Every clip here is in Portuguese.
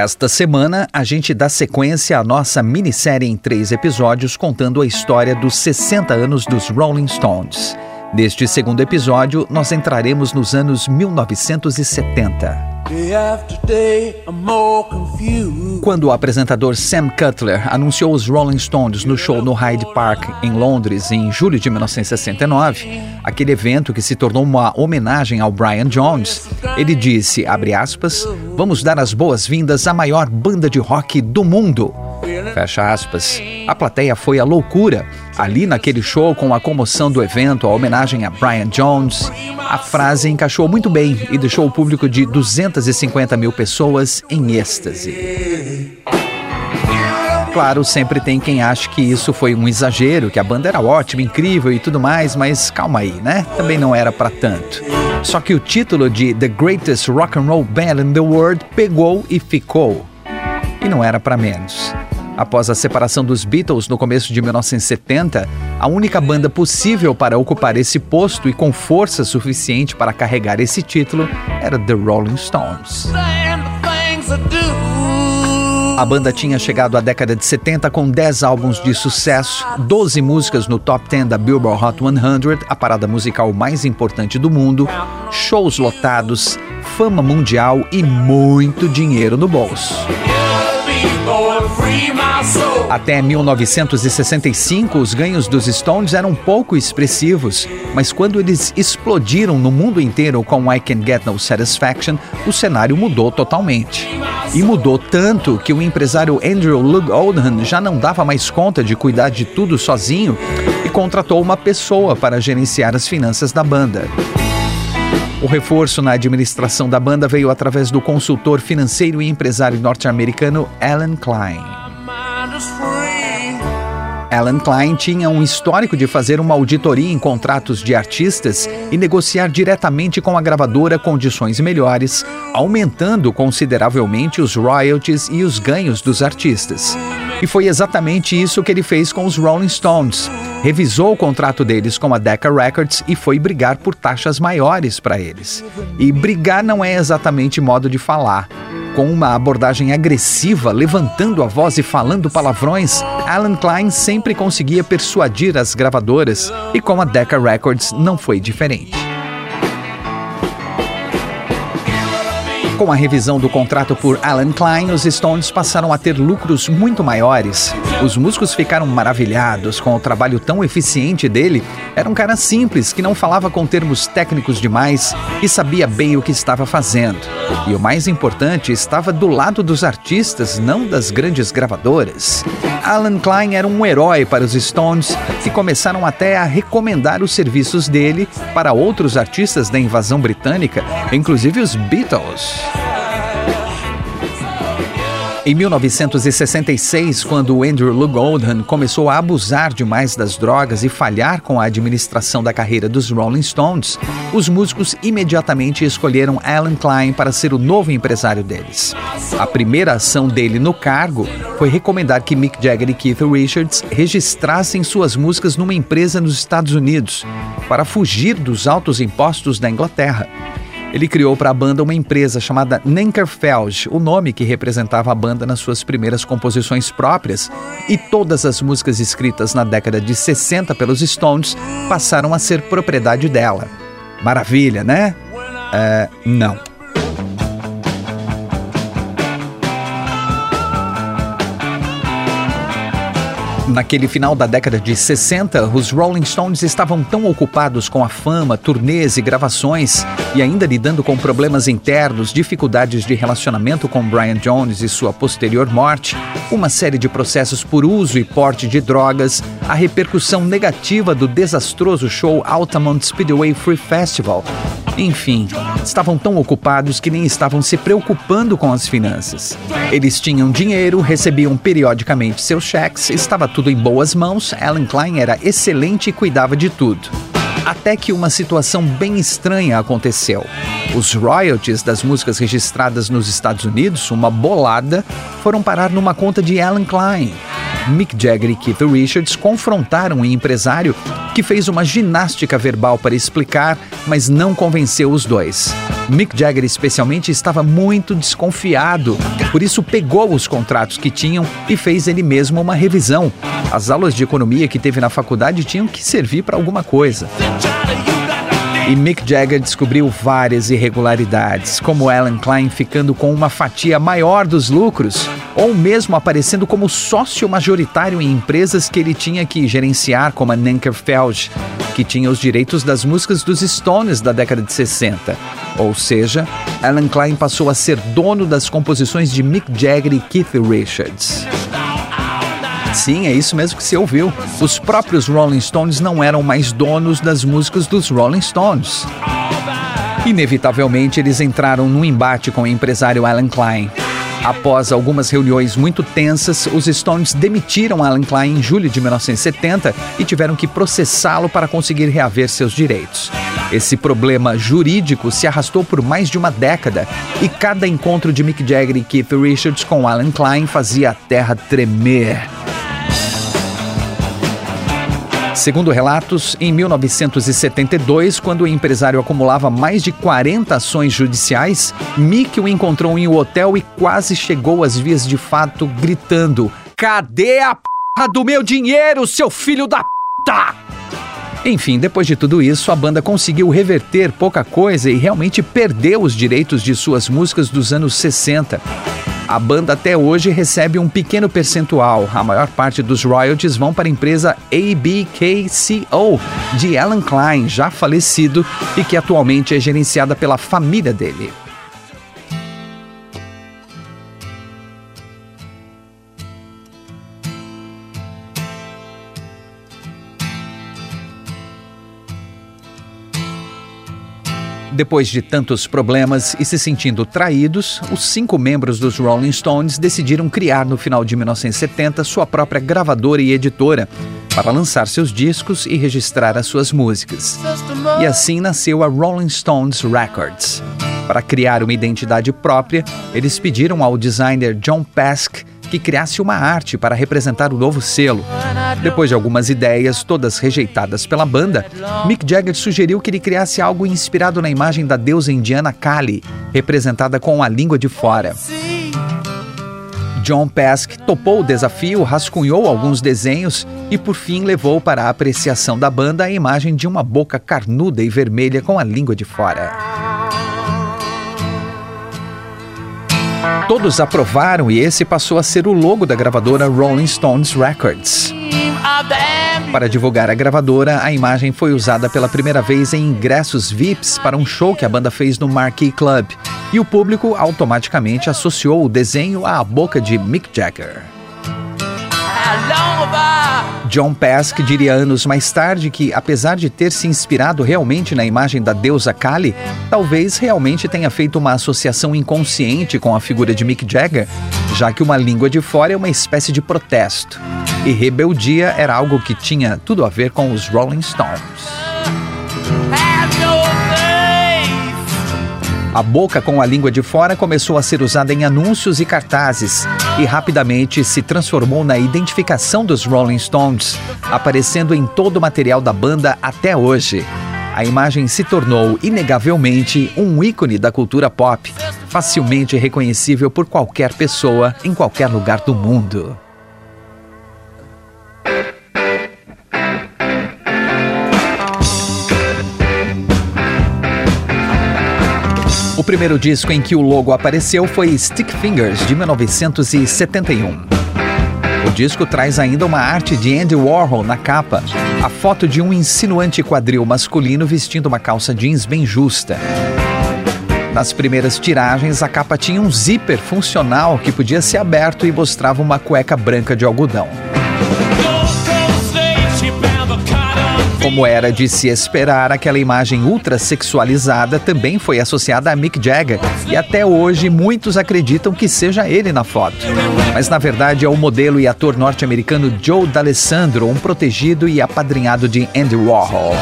Esta semana, a gente dá sequência à nossa minissérie em três episódios contando a história dos 60 anos dos Rolling Stones. Neste segundo episódio, nós entraremos nos anos 1970. Quando o apresentador Sam Cutler anunciou os Rolling Stones no show no Hyde Park, em Londres, em julho de 1969, aquele evento que se tornou uma homenagem ao Brian Jones, ele disse, aspas, vamos dar as boas-vindas à maior banda de rock do mundo. Fecha aspas. A plateia foi a loucura. Ali naquele show, com a comoção do evento, a homenagem a Brian Jones, a frase encaixou muito bem e deixou o público de 250 mil pessoas em êxtase. Claro, sempre tem quem acha que isso foi um exagero, que a banda era ótima, incrível e tudo mais, mas calma aí, né? Também não era para tanto. Só que o título de The Greatest Rock and Roll Band in the World pegou e ficou. E não era para menos. Após a separação dos Beatles no começo de 1970, a única banda possível para ocupar esse posto e com força suficiente para carregar esse título era The Rolling Stones. A banda tinha chegado à década de 70 com 10 álbuns de sucesso, 12 músicas no top 10 da Billboard Hot 100, a parada musical mais importante do mundo, shows lotados, fama mundial e muito dinheiro no bolso. Até 1965, os ganhos dos Stones eram pouco expressivos, mas quando eles explodiram no mundo inteiro com I Can Get No Satisfaction, o cenário mudou totalmente. E mudou tanto que o empresário Andrew Lug Oldham já não dava mais conta de cuidar de tudo sozinho e contratou uma pessoa para gerenciar as finanças da banda. O reforço na administração da banda veio através do consultor financeiro e empresário norte-americano Alan Klein. Alan Klein tinha um histórico de fazer uma auditoria em contratos de artistas e negociar diretamente com a gravadora condições melhores, aumentando consideravelmente os royalties e os ganhos dos artistas. E foi exatamente isso que ele fez com os Rolling Stones. Revisou o contrato deles com a Decca Records e foi brigar por taxas maiores para eles. E brigar não é exatamente modo de falar. Com uma abordagem agressiva, levantando a voz e falando palavrões, Alan Klein sempre conseguia persuadir as gravadoras, e com a Decca Records não foi diferente. Com a revisão do contrato por Alan Klein, os Stones passaram a ter lucros muito maiores. Os músicos ficaram maravilhados com o trabalho tão eficiente dele. Era um cara simples que não falava com termos técnicos demais e sabia bem o que estava fazendo. E o mais importante, estava do lado dos artistas, não das grandes gravadoras. Alan Klein era um herói para os Stones, que começaram até a recomendar os serviços dele para outros artistas da invasão britânica, inclusive os Beatles. Em 1966, quando Andrew Lou Oldham começou a abusar demais das drogas e falhar com a administração da carreira dos Rolling Stones, os músicos imediatamente escolheram Alan Klein para ser o novo empresário deles. A primeira ação dele no cargo foi recomendar que Mick Jagger e Keith Richards registrassem suas músicas numa empresa nos Estados Unidos, para fugir dos altos impostos da Inglaterra. Ele criou para a banda uma empresa chamada Nenkerfeld, o nome que representava a banda nas suas primeiras composições próprias, e todas as músicas escritas na década de 60 pelos Stones passaram a ser propriedade dela. Maravilha, né? É, não. Naquele final da década de 60, os Rolling Stones estavam tão ocupados com a fama, turnês e gravações, e ainda lidando com problemas internos, dificuldades de relacionamento com Brian Jones e sua posterior morte, uma série de processos por uso e porte de drogas, a repercussão negativa do desastroso show Altamont Speedway Free Festival Enfim, estavam tão ocupados que nem estavam se preocupando com as finanças. Eles tinham dinheiro, recebiam periodicamente seus cheques, estava tudo em boas mãos, Alan Klein era excelente e cuidava de tudo. Até que uma situação bem estranha aconteceu. Os royalties das músicas registradas nos Estados Unidos, uma bolada, foram parar numa conta de Alan Klein. Mick Jagger e Keith Richards confrontaram um empresário que fez uma ginástica verbal para explicar, mas não convenceu os dois. Mick Jagger, especialmente, estava muito desconfiado, por isso pegou os contratos que tinham e fez ele mesmo uma revisão. As aulas de economia que teve na faculdade tinham que servir para alguma coisa. E Mick Jagger descobriu várias irregularidades, como Alan Klein ficando com uma fatia maior dos lucros, ou mesmo aparecendo como sócio majoritário em empresas que ele tinha que gerenciar, como a Nankerfeld, que tinha os direitos das músicas dos Stones da década de 60. Ou seja, Alan Klein passou a ser dono das composições de Mick Jagger e Keith Richards. Sim, é isso mesmo que você ouviu. Os próprios Rolling Stones não eram mais donos das músicas dos Rolling Stones. Inevitavelmente, eles entraram num embate com o empresário Alan Klein. Após algumas reuniões muito tensas, os Stones demitiram Alan Klein em julho de 1970 e tiveram que processá-lo para conseguir reaver seus direitos. Esse problema jurídico se arrastou por mais de uma década e cada encontro de Mick Jagger e Keith Richards com Alan Klein fazia a terra tremer. Segundo relatos, em 1972, quando o empresário acumulava mais de 40 ações judiciais, Mick o encontrou em um hotel e quase chegou às vias de fato gritando: Cadê a p do meu dinheiro, seu filho da p? Enfim, depois de tudo isso, a banda conseguiu reverter pouca coisa e realmente perdeu os direitos de suas músicas dos anos 60. A banda até hoje recebe um pequeno percentual. A maior parte dos royalties vão para a empresa ABKCO de Alan Klein, já falecido e que atualmente é gerenciada pela família dele. Depois de tantos problemas e se sentindo traídos, os cinco membros dos Rolling Stones decidiram criar no final de 1970 sua própria gravadora e editora para lançar seus discos e registrar as suas músicas. E assim nasceu a Rolling Stones Records. Para criar uma identidade própria, eles pediram ao designer John Pask que criasse uma arte para representar o novo selo. Depois de algumas ideias, todas rejeitadas pela banda, Mick Jagger sugeriu que ele criasse algo inspirado na imagem da deusa indiana Kali, representada com a língua de fora. John Pask topou o desafio, rascunhou alguns desenhos e, por fim, levou para a apreciação da banda a imagem de uma boca carnuda e vermelha com a língua de fora. Todos aprovaram e esse passou a ser o logo da gravadora Rolling Stones Records. Para divulgar a gravadora, a imagem foi usada pela primeira vez em ingressos VIPs para um show que a banda fez no Marquee Club, e o público automaticamente associou o desenho à boca de Mick Jagger. John Pask diria anos mais tarde que, apesar de ter se inspirado realmente na imagem da deusa Kali, talvez realmente tenha feito uma associação inconsciente com a figura de Mick Jagger, já que uma língua de fora é uma espécie de protesto. E rebeldia era algo que tinha tudo a ver com os Rolling Stones. A boca com a língua de fora começou a ser usada em anúncios e cartazes e rapidamente se transformou na identificação dos Rolling Stones, aparecendo em todo o material da banda até hoje. A imagem se tornou, inegavelmente, um ícone da cultura pop, facilmente reconhecível por qualquer pessoa em qualquer lugar do mundo. Primeiro disco em que o logo apareceu foi Stick Fingers, de 1971. O disco traz ainda uma arte de Andy Warhol na capa, a foto de um insinuante quadril masculino vestindo uma calça jeans bem justa. Nas primeiras tiragens, a capa tinha um zíper funcional que podia ser aberto e mostrava uma cueca branca de algodão. Como era de se esperar, aquela imagem ultra sexualizada também foi associada a Mick Jagger e até hoje muitos acreditam que seja ele na foto. Mas na verdade é o modelo e ator norte-americano Joe D'Alessandro, um protegido e apadrinhado de Andy Warhol.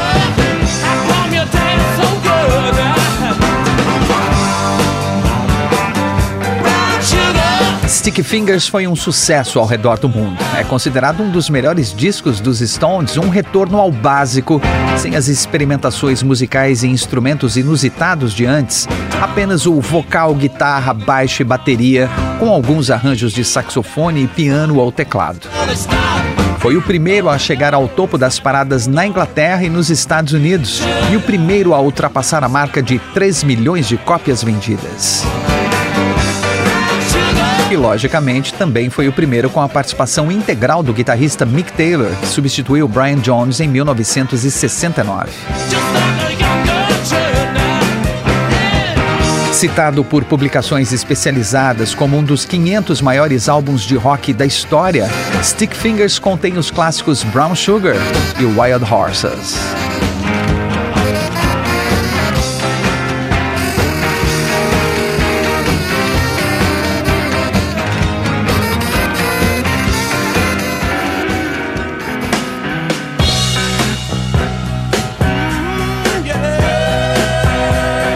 Sticky Fingers foi um sucesso ao redor do mundo. É considerado um dos melhores discos dos Stones, um retorno ao básico, sem as experimentações musicais e instrumentos inusitados de antes, apenas o vocal, guitarra, baixo e bateria, com alguns arranjos de saxofone e piano ou teclado. Foi o primeiro a chegar ao topo das paradas na Inglaterra e nos Estados Unidos, e o primeiro a ultrapassar a marca de 3 milhões de cópias vendidas. E, logicamente, também foi o primeiro com a participação integral do guitarrista Mick Taylor, que substituiu Brian Jones em 1969. Citado por publicações especializadas como um dos 500 maiores álbuns de rock da história, Stick Fingers contém os clássicos Brown Sugar e Wild Horses.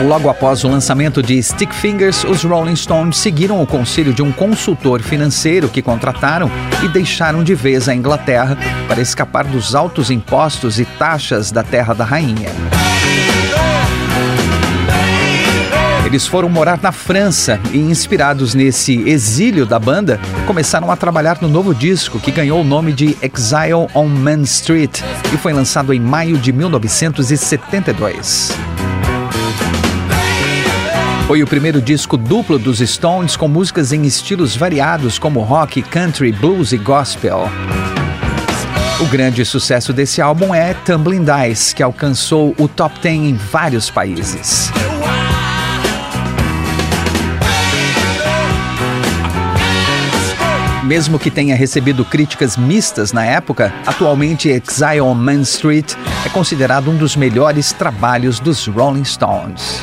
Logo após o lançamento de Stick Fingers, os Rolling Stones seguiram o conselho de um consultor financeiro que contrataram e deixaram de vez a Inglaterra para escapar dos altos impostos e taxas da Terra da Rainha. Eles foram morar na França e, inspirados nesse exílio da banda, começaram a trabalhar no novo disco que ganhou o nome de Exile on Main Street e foi lançado em maio de 1972. Foi o primeiro disco duplo dos Stones com músicas em estilos variados como rock, country, blues e gospel. O grande sucesso desse álbum é Tumbling Dice, que alcançou o top 10 em vários países. Mesmo que tenha recebido críticas mistas na época, atualmente Exile on Main Street é considerado um dos melhores trabalhos dos Rolling Stones.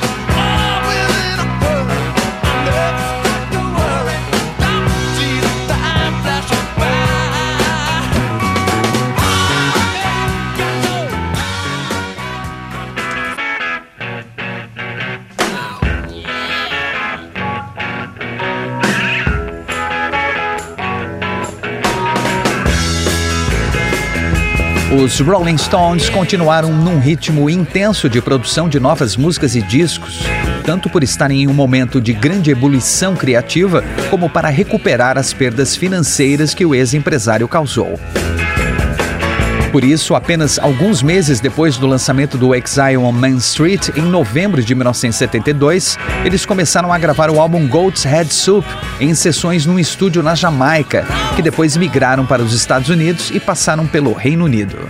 Os Rolling Stones continuaram num ritmo intenso de produção de novas músicas e discos, tanto por estarem em um momento de grande ebulição criativa, como para recuperar as perdas financeiras que o ex-empresário causou. Por isso, apenas alguns meses depois do lançamento do Exile on Main Street, em novembro de 1972, eles começaram a gravar o álbum Goat's Head Soup em sessões num estúdio na Jamaica, que depois migraram para os Estados Unidos e passaram pelo Reino Unido.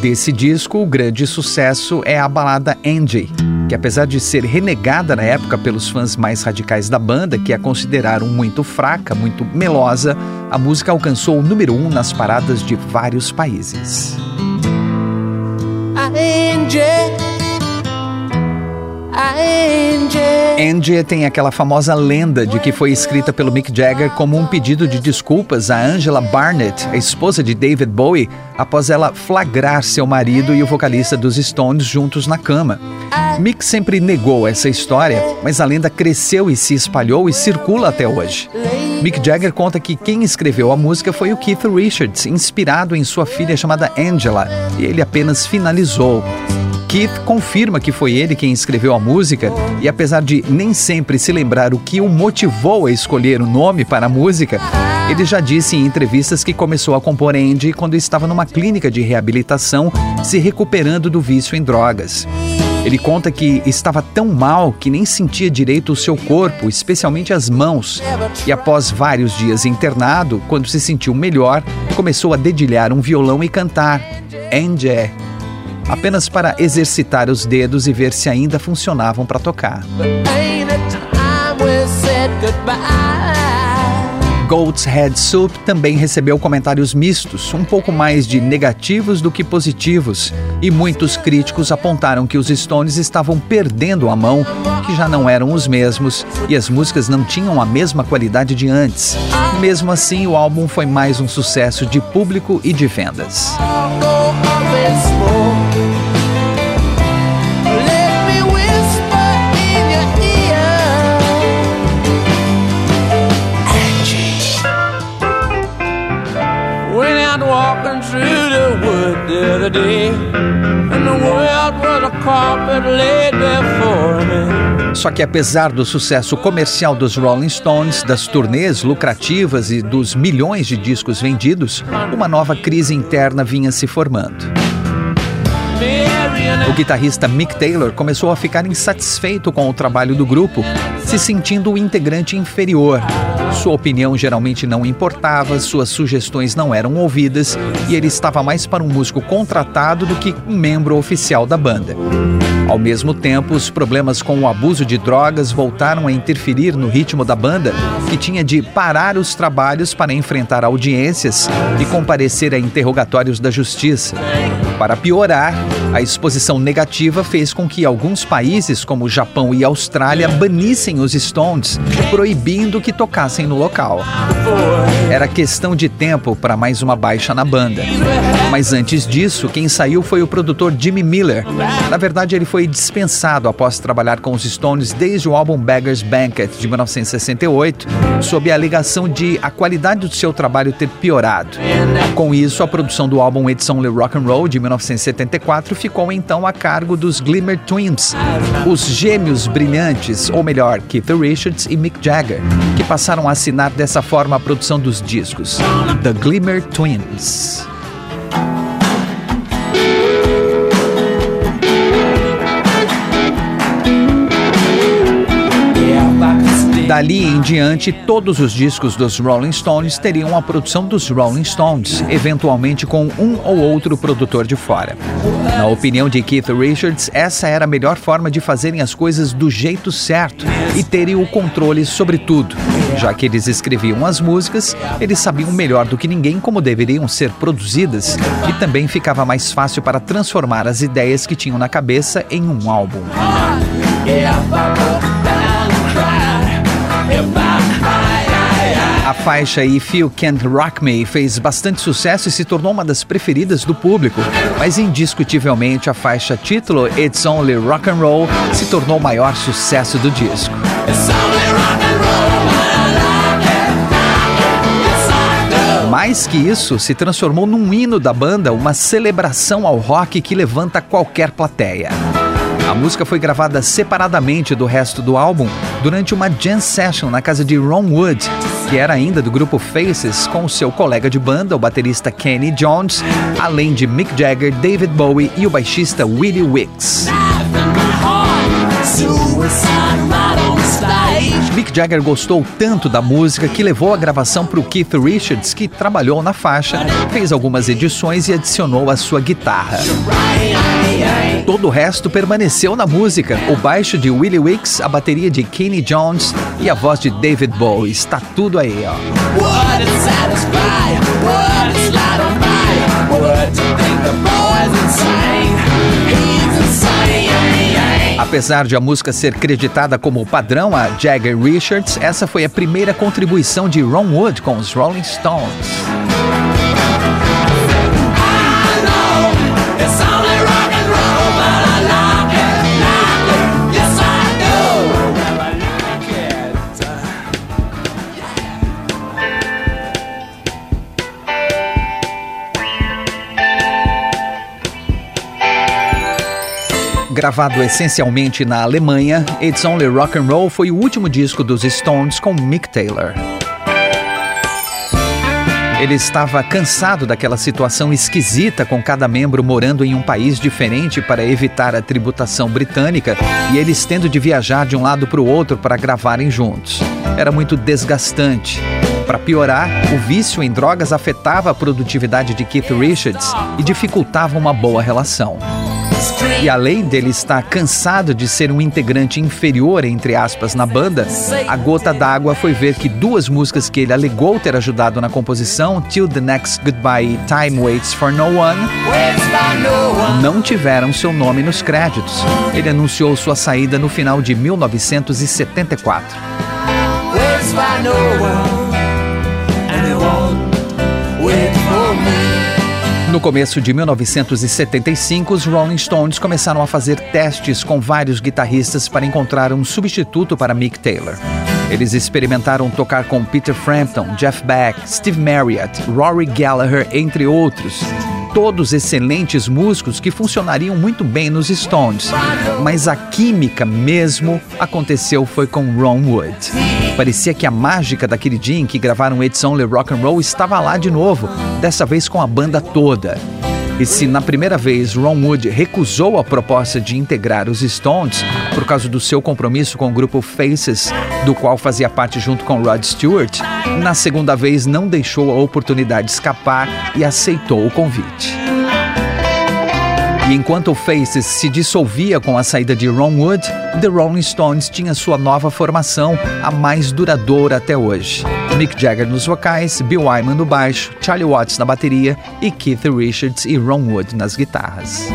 Desse disco, o grande sucesso é a balada Angie, que apesar de ser renegada na época pelos fãs mais radicais da banda, que a consideraram muito fraca, muito melosa, a música alcançou o número um nas paradas de vários países. Angie. Angie tem aquela famosa lenda de que foi escrita pelo Mick Jagger como um pedido de desculpas a Angela Barnett, a esposa de David Bowie, após ela flagrar seu marido e o vocalista dos Stones juntos na cama. Mick sempre negou essa história, mas a lenda cresceu e se espalhou e circula até hoje. Mick Jagger conta que quem escreveu a música foi o Keith Richards, inspirado em sua filha chamada Angela, e ele apenas finalizou. Keith confirma que foi ele quem escreveu a música e, apesar de nem sempre se lembrar o que o motivou a escolher o nome para a música, ele já disse em entrevistas que começou a compor Andy quando estava numa clínica de reabilitação, se recuperando do vício em drogas. Ele conta que estava tão mal que nem sentia direito o seu corpo, especialmente as mãos. E após vários dias internado, quando se sentiu melhor, começou a dedilhar um violão e cantar. Angie, apenas para exercitar os dedos e ver se ainda funcionavam para tocar. Goat's Head Soup também recebeu comentários mistos, um pouco mais de negativos do que positivos, e muitos críticos apontaram que os Stones estavam perdendo a mão, que já não eram os mesmos e as músicas não tinham a mesma qualidade de antes. Mesmo assim, o álbum foi mais um sucesso de público e de vendas. Só que apesar do sucesso comercial dos Rolling Stones, das turnês lucrativas e dos milhões de discos vendidos, uma nova crise interna vinha se formando. O guitarrista Mick Taylor começou a ficar insatisfeito com o trabalho do grupo, se sentindo o integrante inferior. Sua opinião geralmente não importava, suas sugestões não eram ouvidas e ele estava mais para um músico contratado do que um membro oficial da banda. Ao mesmo tempo, os problemas com o abuso de drogas voltaram a interferir no ritmo da banda, que tinha de parar os trabalhos para enfrentar audiências e comparecer a interrogatórios da justiça. Para piorar, a exposição negativa fez com que alguns países, como Japão e Austrália, banissem os Stones, proibindo que tocassem no local. Era questão de tempo para mais uma baixa na banda. Mas antes disso, quem saiu foi o produtor Jimmy Miller. Na verdade, ele foi dispensado após trabalhar com os Stones desde o álbum Beggar's Banquet de 1968, sob a alegação de a qualidade do seu trabalho ter piorado. Com isso, a produção do álbum It's Only Rock and Roll de 1974 ficou então a cargo dos Glimmer Twins, os gêmeos brilhantes, ou melhor, Keith Richards e Mick Jagger, que passaram a assinar dessa forma a produção dos discos, The Glimmer Twins. Dali em diante, todos os discos dos Rolling Stones teriam a produção dos Rolling Stones, eventualmente com um ou outro produtor de fora. Na opinião de Keith Richards, essa era a melhor forma de fazerem as coisas do jeito certo e terem o controle sobre tudo. Já que eles escreviam as músicas, eles sabiam melhor do que ninguém como deveriam ser produzidas e também ficava mais fácil para transformar as ideias que tinham na cabeça em um álbum. A faixa If You Can't Rock Me fez bastante sucesso e se tornou uma das preferidas do público, mas indiscutivelmente a faixa título It's Only Rock and Roll se tornou o maior sucesso do disco. Mais que isso, se transformou num hino da banda, uma celebração ao rock que levanta qualquer plateia. A música foi gravada separadamente do resto do álbum durante uma jam session na casa de Ron Wood, que era ainda do grupo Faces, com seu colega de banda, o baterista Kenny Jones, além de Mick Jagger, David Bowie e o baixista Willie Wicks. Jagger gostou tanto da música que levou a gravação para o Keith Richards, que trabalhou na faixa, fez algumas edições e adicionou a sua guitarra. Todo o resto permaneceu na música: o baixo de Willie Wicks, a bateria de Kenny Jones e a voz de David Bowie. Está tudo aí, ó. Apesar de a música ser creditada como padrão a Jagger Richards, essa foi a primeira contribuição de Ron Wood com os Rolling Stones. Gravado essencialmente na Alemanha, It's Only Rock and Roll foi o último disco dos Stones com Mick Taylor. Ele estava cansado daquela situação esquisita com cada membro morando em um país diferente para evitar a tributação britânica e eles tendo de viajar de um lado para o outro para gravarem juntos. Era muito desgastante. Para piorar, o vício em drogas afetava a produtividade de Keith Richards e dificultava uma boa relação. E além dele estar cansado de ser um integrante inferior, entre aspas, na banda, a gota d'água foi ver que duas músicas que ele alegou ter ajudado na composição, Till the Next Goodbye e Time Waits for No One, não tiveram seu nome nos créditos. Ele anunciou sua saída no final de 1974. No começo de 1975, os Rolling Stones começaram a fazer testes com vários guitarristas para encontrar um substituto para Mick Taylor. Eles experimentaram tocar com Peter Frampton, Jeff Beck, Steve Marriott, Rory Gallagher, entre outros todos excelentes músicos que funcionariam muito bem nos Stones. Mas a química mesmo aconteceu foi com Ron Wood. Parecia que a mágica daquele dia em que gravaram It's Only Rock and Roll estava lá de novo, dessa vez com a banda toda. E se na primeira vez Ron Wood recusou a proposta de integrar os Stones por causa do seu compromisso com o grupo Faces, do qual fazia parte junto com Rod Stewart, na segunda vez não deixou a oportunidade escapar e aceitou o convite. E enquanto o Faces se dissolvia com a saída de Ron Wood, The Rolling Stones tinha sua nova formação, a mais duradoura até hoje. Mick Jagger nos vocais, Bill Wyman no baixo, Charlie Watts na bateria e Keith Richards e Ron Wood nas guitarras.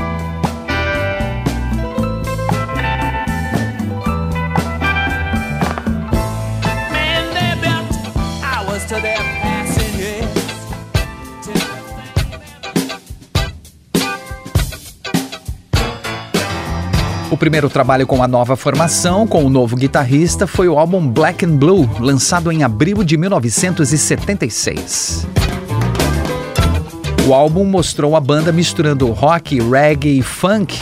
O primeiro trabalho com a nova formação, com o novo guitarrista, foi o álbum Black and Blue, lançado em abril de 1976. O álbum mostrou a banda misturando rock, reggae e funk.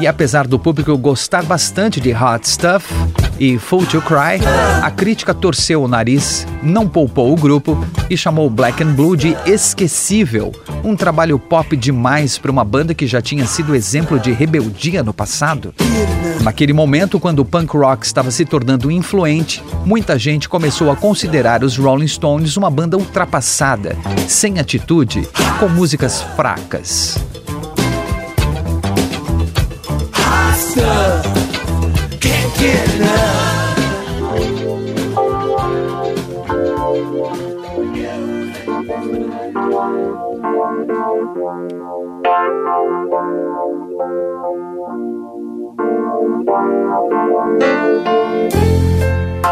E apesar do público gostar bastante de Hot Stuff, e Full to Cry, a crítica torceu o nariz, não poupou o grupo e chamou Black and Blue de esquecível, um trabalho pop demais para uma banda que já tinha sido exemplo de rebeldia no passado. Naquele momento, quando o punk rock estava se tornando influente, muita gente começou a considerar os Rolling Stones uma banda ultrapassada, sem atitude, com músicas fracas.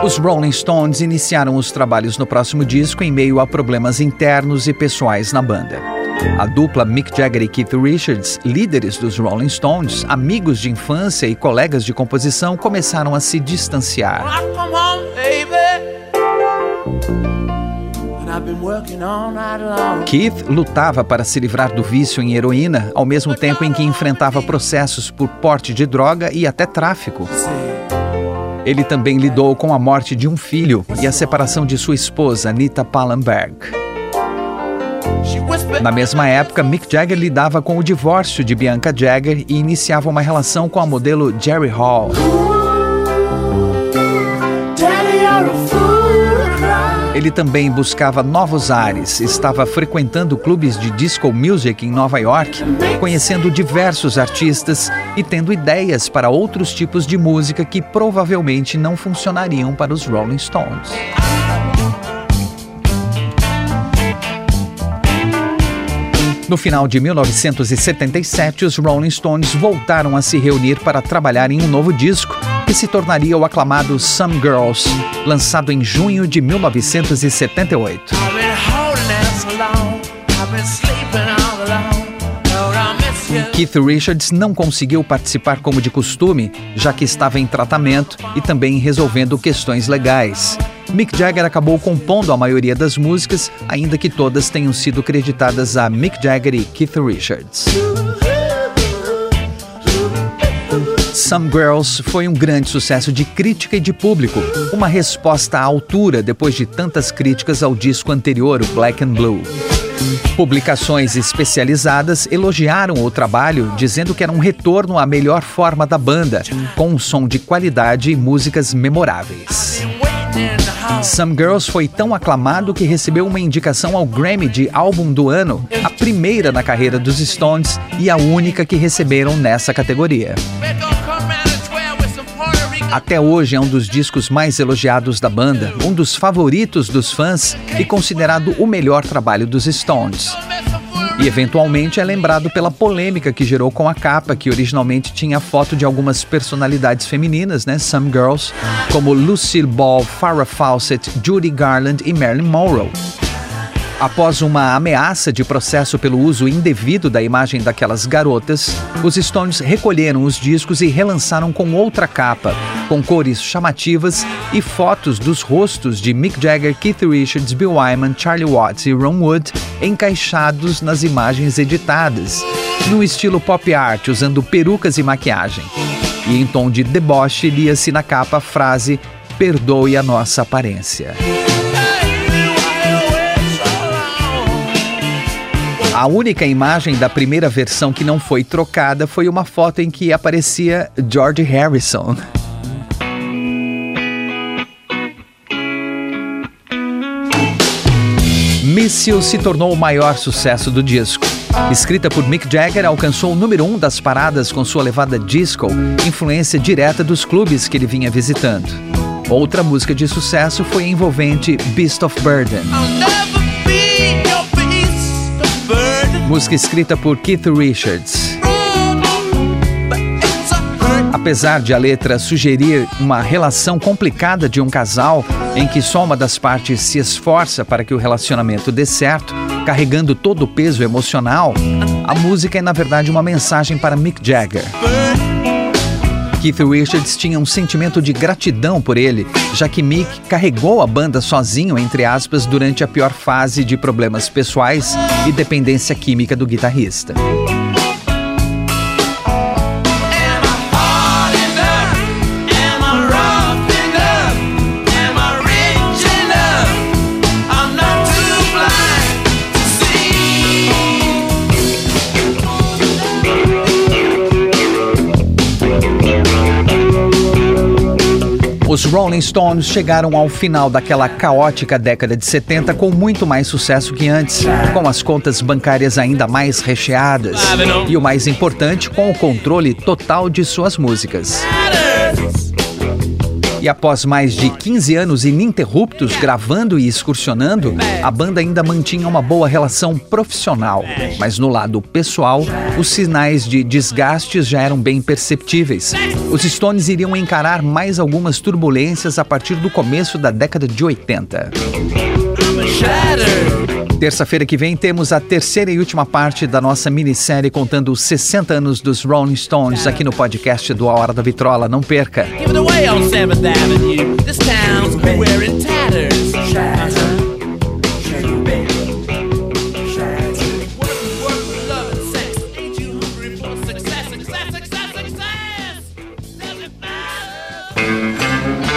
Os Rolling Stones iniciaram os trabalhos no próximo disco em meio a problemas internos e pessoais na banda. A dupla Mick Jagger e Keith Richards, líderes dos Rolling Stones, amigos de infância e colegas de composição, começaram a se distanciar. Keith lutava para se livrar do vício em heroína, ao mesmo tempo em que enfrentava processos por porte de droga e até tráfico. Ele também lidou com a morte de um filho e a separação de sua esposa, Anita Pallenberg. Na mesma época, Mick Jagger lidava com o divórcio de Bianca Jagger e iniciava uma relação com a modelo Jerry Hall. Ele também buscava novos ares, estava frequentando clubes de disco music em Nova York, conhecendo diversos artistas e tendo ideias para outros tipos de música que provavelmente não funcionariam para os Rolling Stones. No final de 1977, os Rolling Stones voltaram a se reunir para trabalhar em um novo disco, que se tornaria o aclamado Some Girls, lançado em junho de 1978. Keith Richards não conseguiu participar como de costume, já que estava em tratamento e também resolvendo questões legais. Mick Jagger acabou compondo a maioria das músicas, ainda que todas tenham sido creditadas a Mick Jagger e Keith Richards. Some Girls foi um grande sucesso de crítica e de público, uma resposta à altura depois de tantas críticas ao disco anterior, o Black and Blue. Publicações especializadas elogiaram o trabalho, dizendo que era um retorno à melhor forma da banda, com um som de qualidade e músicas memoráveis. Some Girls foi tão aclamado que recebeu uma indicação ao Grammy de Álbum do Ano, a primeira na carreira dos Stones e a única que receberam nessa categoria. Até hoje é um dos discos mais elogiados da banda, um dos favoritos dos fãs e considerado o melhor trabalho dos Stones. E eventualmente é lembrado pela polêmica que gerou com a capa, que originalmente tinha foto de algumas personalidades femininas, né, Some Girls, como Lucille Ball, Farrah Fawcett, Judy Garland e Marilyn Monroe. Após uma ameaça de processo pelo uso indevido da imagem daquelas garotas, os Stones recolheram os discos e relançaram com outra capa, com cores chamativas e fotos dos rostos de Mick Jagger, Keith Richards, Bill Wyman, Charlie Watts e Ron Wood encaixados nas imagens editadas, no estilo pop art, usando perucas e maquiagem. E em tom de deboche lia-se na capa a frase: Perdoe a nossa aparência. A única imagem da primeira versão que não foi trocada foi uma foto em que aparecia George Harrison. Miss You se tornou o maior sucesso do disco. Escrita por Mick Jagger, alcançou o número um das paradas com sua levada disco, influência direta dos clubes que ele vinha visitando. Outra música de sucesso foi a envolvente Beast of Burden. Música escrita por Keith Richards. Apesar de a letra sugerir uma relação complicada de um casal, em que só uma das partes se esforça para que o relacionamento dê certo, carregando todo o peso emocional, a música é na verdade uma mensagem para Mick Jagger. Keith Richards tinha um sentimento de gratidão por ele, já que Mick carregou a banda sozinho, entre aspas, durante a pior fase de problemas pessoais e dependência química do guitarrista. Rolling Stones chegaram ao final daquela caótica década de 70 com muito mais sucesso que antes, com as contas bancárias ainda mais recheadas e o mais importante, com o controle total de suas músicas. E após mais de 15 anos ininterruptos gravando e excursionando, a banda ainda mantinha uma boa relação profissional. Mas no lado pessoal, os sinais de desgastes já eram bem perceptíveis. Os Stones iriam encarar mais algumas turbulências a partir do começo da década de 80. Terça-feira que vem temos a terceira e última parte da nossa minissérie contando os 60 anos dos Rolling Stones aqui no podcast do A Hora da Vitrola. Não perca!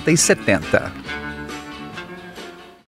60 e 70.